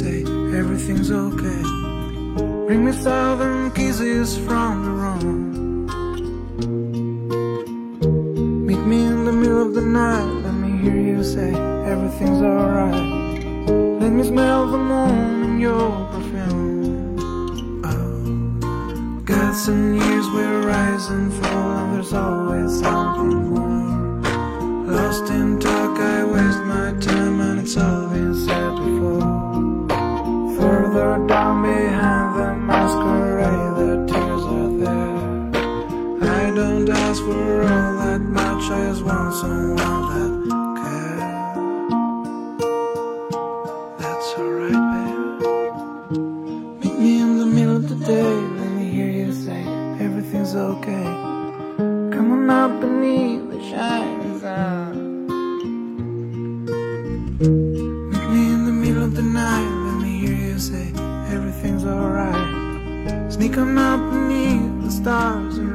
say everything's okay. Bring me thousand kisses from the room. Meet me in the middle of the night, let me hear you say everything's alright. Let me smell the moon in your perfume. Oh, got some years we're rising, fall, and there's always something don't ask for all that much, I just want someone that cares. That's alright, babe. Meet me in the middle of the day, let me hear you say everything's okay. Come on up beneath the shining sun. Meet me in the middle of the night, let me hear you say everything's alright. Sneak on up beneath the stars and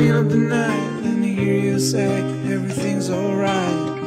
Of the night. Let me hear you say everything's alright.